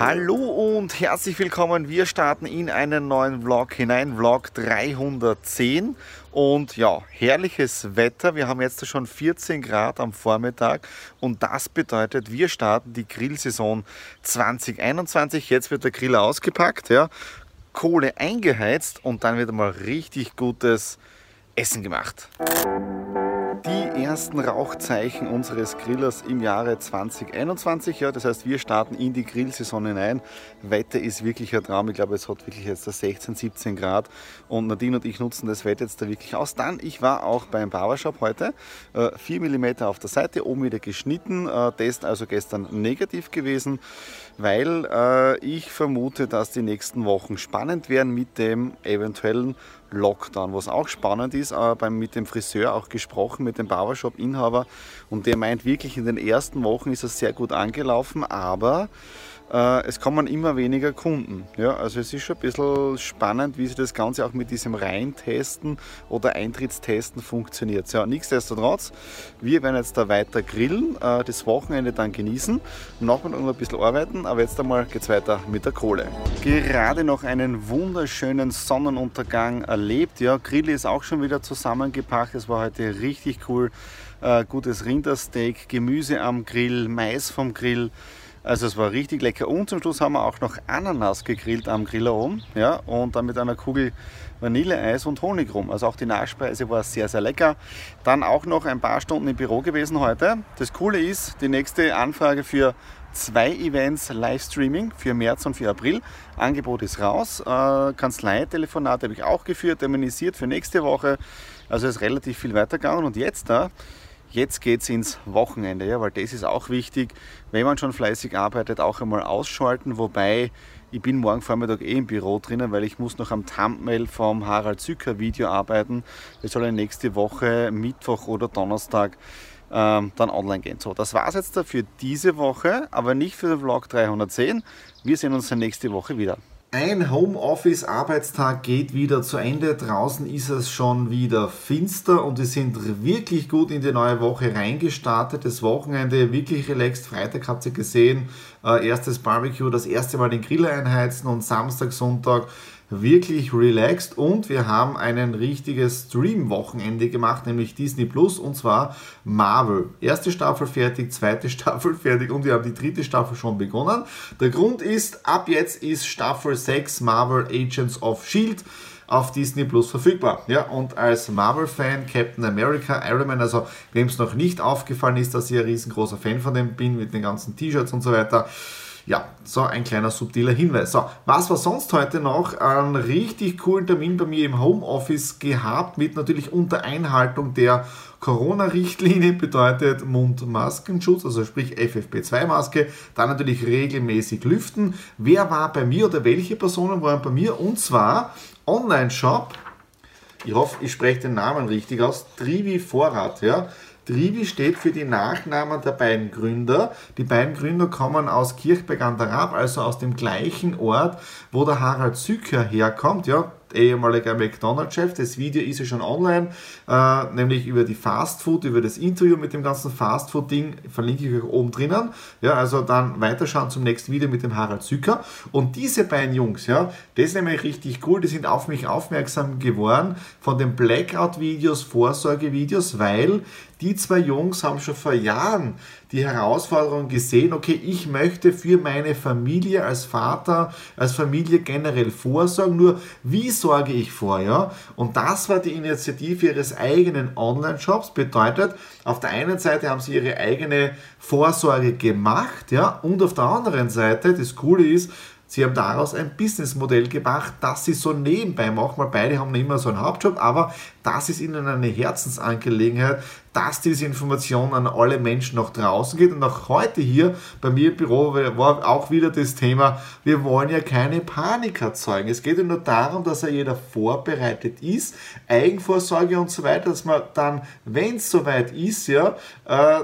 Hallo und herzlich willkommen. Wir starten in einen neuen Vlog hinein, Vlog 310. Und ja, herrliches Wetter. Wir haben jetzt schon 14 Grad am Vormittag und das bedeutet, wir starten die Grillsaison 2021. Jetzt wird der Grill ausgepackt, ja, Kohle eingeheizt und dann wird mal richtig gutes Essen gemacht die ersten Rauchzeichen unseres Grillers im Jahre 2021. Ja, das heißt, wir starten in die Grillsaison hinein. Wetter ist wirklich ein Traum. Ich glaube, es hat wirklich jetzt 16, 17 Grad und Nadine und ich nutzen das Wetter jetzt da wirklich aus. Dann, ich war auch beim Barbershop heute. 4 äh, mm auf der Seite, oben wieder geschnitten. Äh, Test also gestern negativ gewesen, weil äh, ich vermute, dass die nächsten Wochen spannend werden mit dem eventuellen Lockdown. Was auch spannend ist, aber mit dem Friseur auch gesprochen, mit dem Barbershop-Inhaber und der meint wirklich, in den ersten Wochen ist es sehr gut angelaufen, aber äh, es kommen immer weniger Kunden. Ja, also es ist schon ein bisschen spannend, wie sich das Ganze auch mit diesem Reintesten oder Eintrittstesten funktioniert. Ja, nichtsdestotrotz, wir werden jetzt da weiter grillen, äh, das Wochenende dann genießen, noch mal ein bisschen arbeiten, aber jetzt einmal geht es weiter mit der Kohle. Gerade noch einen wunderschönen Sonnenuntergang erlebt. Ja, Grill ist auch schon wieder zusammengepackt. Es war heute richtig cool. Äh, gutes Rindersteak, Gemüse am Grill, Mais vom Grill. Also es war richtig lecker. Und zum Schluss haben wir auch noch Ananas gegrillt am Griller oben. Ja, und dann mit einer Kugel Vanilleeis und Honig rum. Also auch die Nachspeise war sehr, sehr lecker. Dann auch noch ein paar Stunden im Büro gewesen heute. Das Coole ist, die nächste Anfrage für zwei Events Livestreaming für März und für April. Angebot ist raus. Äh, Kanzlei-Telefonate habe ich auch geführt, terminisiert für nächste Woche. Also ist relativ viel weitergegangen. Und jetzt da Jetzt geht es ins Wochenende, ja, weil das ist auch wichtig, wenn man schon fleißig arbeitet, auch einmal ausschalten. Wobei ich bin morgen Vormittag eh im Büro drinnen, weil ich muss noch am Thumbnail vom Harald Zücker Video arbeiten. Das soll nächste Woche, Mittwoch oder Donnerstag ähm, dann online gehen. So, das war es jetzt für diese Woche, aber nicht für den Vlog 310. Wir sehen uns dann nächste Woche wieder. Ein Homeoffice-Arbeitstag geht wieder zu Ende. Draußen ist es schon wieder finster und wir sind wirklich gut in die neue Woche reingestartet. Das Wochenende wirklich relaxed. Freitag habt ihr gesehen, äh, erstes Barbecue, das erste Mal den Grill einheizen und Samstag, Sonntag wirklich relaxed und wir haben ein richtiges Stream-Wochenende gemacht, nämlich Disney Plus und zwar Marvel. Erste Staffel fertig, zweite Staffel fertig und wir haben die dritte Staffel schon begonnen. Der Grund ist, ab jetzt ist Staffel 6 Marvel Agents of Shield auf Disney Plus verfügbar. Ja, und als Marvel-Fan, Captain America, Iron Man, also wem es noch nicht aufgefallen ist, dass ich ein riesengroßer Fan von dem bin, mit den ganzen T-Shirts und so weiter, ja, so ein kleiner subtiler Hinweis. So, was war sonst heute noch? Einen richtig coolen Termin bei mir im Homeoffice gehabt, mit natürlich unter Einhaltung der Corona-Richtlinie bedeutet Mund-Maskenschutz, also sprich FFP2-Maske, dann natürlich regelmäßig lüften. Wer war bei mir oder welche Personen waren bei mir? Und zwar Online-Shop, ich hoffe, ich spreche den Namen richtig aus, Trivi Vorrat, ja. Trivi steht für die Nachnamen der beiden Gründer. Die beiden Gründer kommen aus Kirchberg an der Raab, also aus dem gleichen Ort, wo der Harald Zücker herkommt. Ja, ehemaliger McDonald's-Chef. Das Video ist ja schon online, äh, nämlich über die Fast Food, über das Interview mit dem ganzen Fast Food-Ding, verlinke ich euch oben drinnen. Ja, also dann weiterschauen zum nächsten Video mit dem Harald Zücker. Und diese beiden Jungs, ja, das ist nämlich richtig cool, die sind auf mich aufmerksam geworden von den Blackout-Videos, Vorsorgevideos, weil die zwei Jungs haben schon vor Jahren die Herausforderung gesehen, okay, ich möchte für meine Familie als Vater, als Familie generell vorsorgen, nur wie sorge ich vor, ja? Und das war die Initiative ihres eigenen Online-Shops, bedeutet, auf der einen Seite haben sie ihre eigene Vorsorge gemacht, ja, und auf der anderen Seite, das Coole ist, Sie haben daraus ein Businessmodell gemacht, das sie so nebenbei machen, weil beide haben nicht immer so einen Hauptjob, aber das ist ihnen eine Herzensangelegenheit, dass diese Information an alle Menschen nach draußen geht. Und auch heute hier bei mir im Büro war auch wieder das Thema, wir wollen ja keine Panik erzeugen. Es geht ja nur darum, dass ja jeder vorbereitet ist, Eigenvorsorge und so weiter, dass man dann, wenn es soweit ist, ja, äh,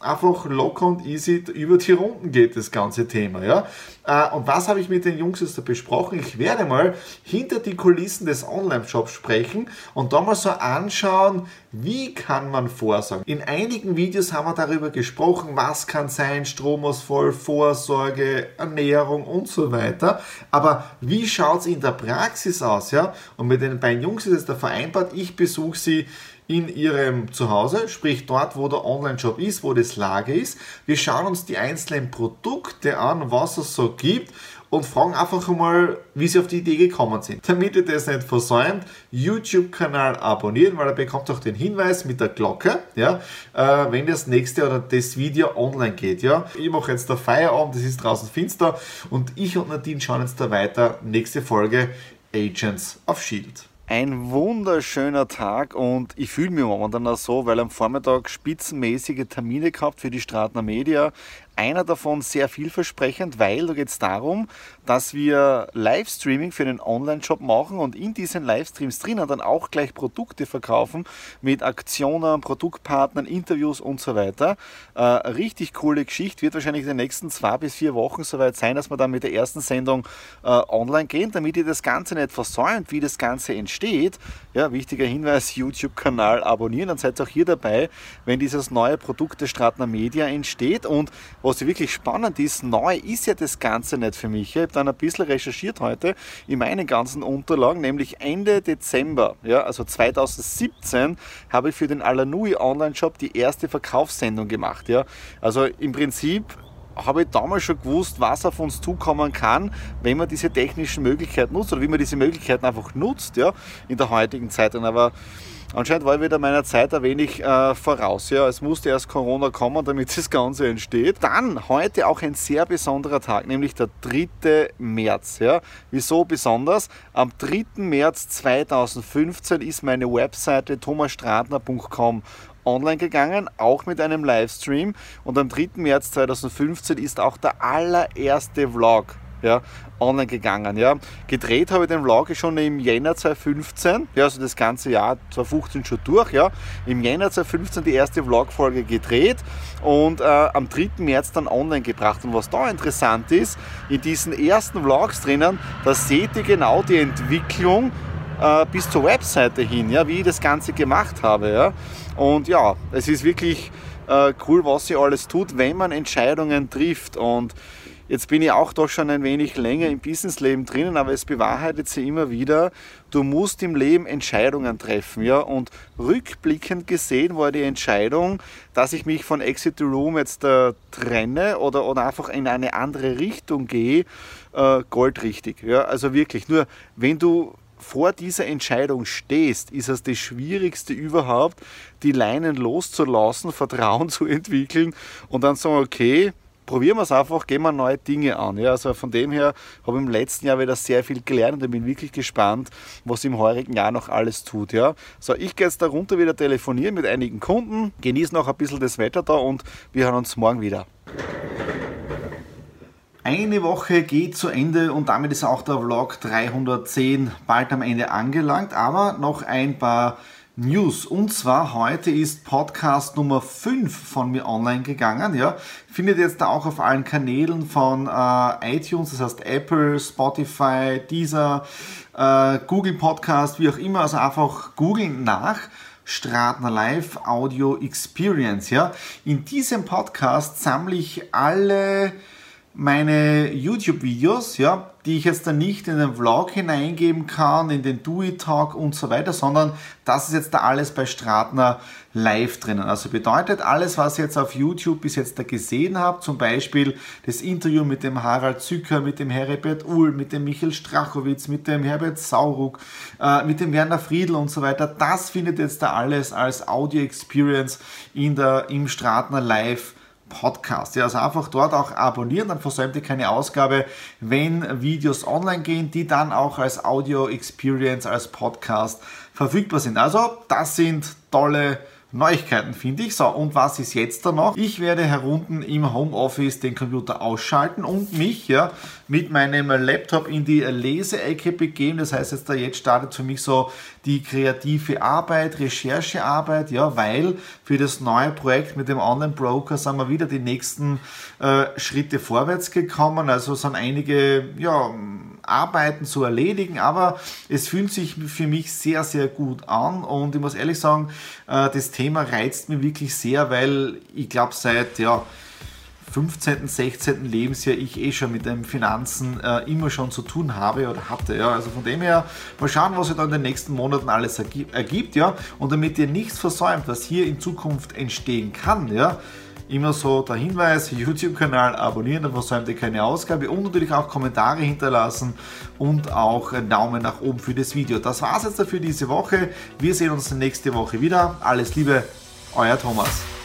einfach locker und easy über die Runden geht, das ganze Thema. Ja? Äh, und was habe ich mit den Jungs jetzt da besprochen? Ich werde mal hinter die Kulissen des Online-Shops sprechen und da mal so anschauen, wie kann man vorsorgen. In einigen Videos haben wir darüber gesprochen, was kann sein, Stromausfall, Vorsorge, Ernährung und so weiter. Aber wie schaut es in der Praxis aus? Ja? Und mit den beiden Jungs ist es da vereinbart, ich besuche sie in ihrem Zuhause, sprich dort, wo der Online-Shop ist, wo das Lager ist. Wir schauen uns die einzelnen Produkte an, was es so gibt und fragen einfach mal, wie sie auf die Idee gekommen sind. Damit ihr das nicht versäumt, YouTube-Kanal abonnieren, weil er bekommt auch den Hinweis mit der Glocke, ja, äh, wenn das nächste oder das Video online geht. Ja. Ich mache jetzt der Feierabend, es ist draußen finster und ich und Nadine schauen jetzt da weiter. Nächste Folge Agents of Shield. Ein wunderschöner Tag und ich fühle mich momentan auch so, weil am Vormittag spitzenmäßige Termine gehabt für die Stratner Media. Einer davon sehr vielversprechend, weil da geht es darum, dass wir Livestreaming für einen Online-Shop machen und in diesen Livestreams drinnen dann auch gleich Produkte verkaufen mit Aktionen, Produktpartnern, Interviews und so weiter. Äh, richtig coole Geschichte, wird wahrscheinlich in den nächsten zwei bis vier Wochen soweit sein, dass wir dann mit der ersten Sendung äh, online gehen, damit ihr das Ganze nicht versäumt, wie das Ganze entsteht. Ja, wichtiger Hinweis, YouTube-Kanal abonnieren, dann seid auch hier dabei, wenn dieses neue Produkt der Stratner Media entsteht und was wirklich spannend ist, neu ist ja das Ganze nicht für mich. Ich habe dann ein bisschen recherchiert heute in meinen ganzen Unterlagen, nämlich Ende Dezember, ja, also 2017, habe ich für den Alanui Online-Shop die erste Verkaufssendung gemacht. Ja. Also im Prinzip habe ich damals schon gewusst, was auf uns zukommen kann, wenn man diese technischen Möglichkeiten nutzt oder wie man diese Möglichkeiten einfach nutzt ja, in der heutigen Zeit. Aber Anscheinend war ich wieder meiner Zeit ein wenig äh, voraus. Ja. Es musste erst Corona kommen, damit das Ganze entsteht. Dann heute auch ein sehr besonderer Tag, nämlich der 3. März. Ja. Wieso besonders? Am 3. März 2015 ist meine Webseite thomasstratner.com online gegangen, auch mit einem Livestream. Und am 3. März 2015 ist auch der allererste Vlog ja, online gegangen. Ja. Gedreht habe ich den Vlog schon im Jänner 2015, ja, also das ganze Jahr 2015 schon durch. Ja. Im Jänner 2015 die erste Vlog-Folge gedreht und äh, am 3. März dann online gebracht. Und was da interessant ist, in diesen ersten Vlogs drinnen, da seht ihr genau die Entwicklung äh, bis zur Webseite hin, ja, wie ich das Ganze gemacht habe. Ja. Und ja, es ist wirklich äh, cool, was sie alles tut, wenn man Entscheidungen trifft. Und Jetzt bin ich auch doch schon ein wenig länger im Businessleben drinnen, aber es bewahrheitet sich immer wieder, du musst im Leben Entscheidungen treffen. Ja? Und rückblickend gesehen war die Entscheidung, dass ich mich von Exit the Room jetzt äh, trenne oder, oder einfach in eine andere Richtung gehe, äh, goldrichtig. Ja? Also wirklich, nur wenn du vor dieser Entscheidung stehst, ist es das Schwierigste überhaupt, die Leinen loszulassen, Vertrauen zu entwickeln und dann sagen, okay, probieren wir es einfach, gehen wir neue Dinge an. Ja, also von dem her habe ich im letzten Jahr wieder sehr viel gelernt und bin wirklich gespannt, was im heurigen Jahr noch alles tut. Ja. So, ich gehe jetzt da runter wieder telefonieren mit einigen Kunden, genieße noch ein bisschen das Wetter da und wir hören uns morgen wieder. Eine Woche geht zu Ende und damit ist auch der Vlog 310 bald am Ende angelangt, aber noch ein paar News. Und zwar heute ist Podcast Nummer 5 von mir online gegangen. Ja. Findet jetzt da auch auf allen Kanälen von äh, iTunes, das heißt Apple, Spotify, Deezer, äh, Google Podcast, wie auch immer. Also einfach googeln nach. Stratner Live Audio Experience. Ja. In diesem Podcast sammle ich alle meine YouTube-Videos, ja, die ich jetzt dann nicht in den Vlog hineingeben kann, in den Do-It-Talk und so weiter, sondern das ist jetzt da alles bei Stratner live drinnen. Also bedeutet alles, was ihr jetzt auf YouTube bis jetzt da gesehen habt, zum Beispiel das Interview mit dem Harald Zücker, mit dem Herbert Uhl, mit dem Michael Strachowitz, mit dem Herbert Sauruck, äh, mit dem Werner Friedl und so weiter, das findet jetzt da alles als Audio-Experience in der, im Stratner Live Podcast. Ja, also einfach dort auch abonnieren, dann versäumt ihr keine Ausgabe, wenn Videos online gehen, die dann auch als Audio Experience, als Podcast verfügbar sind. Also das sind tolle Neuigkeiten, finde ich. So, und was ist jetzt da noch? Ich werde herunten im Homeoffice den Computer ausschalten und mich ja mit meinem Laptop in die Leseecke begeben. Das heißt, jetzt, da jetzt startet für mich so die kreative Arbeit, Recherchearbeit, ja, weil für das neue Projekt mit dem Online-Broker sind wir wieder die nächsten äh, Schritte vorwärts gekommen. Also sind einige ja, Arbeiten zu erledigen, aber es fühlt sich für mich sehr, sehr gut an und ich muss ehrlich sagen, äh, das Thema reizt mich wirklich sehr, weil ich glaube seit ja, 15., 16. Lebensjahr ich eh schon mit den Finanzen äh, immer schon zu tun habe oder hatte. Ja. Also von dem her, mal schauen, was sich da in den nächsten Monaten alles ergibt. Ja. Und damit ihr nichts versäumt, was hier in Zukunft entstehen kann, ja, immer so der Hinweis, YouTube-Kanal abonnieren, dann versäumt ihr keine Ausgabe und natürlich auch Kommentare hinterlassen und auch einen Daumen nach oben für das Video. Das war es jetzt dafür diese Woche. Wir sehen uns nächste Woche wieder. Alles Liebe, euer Thomas.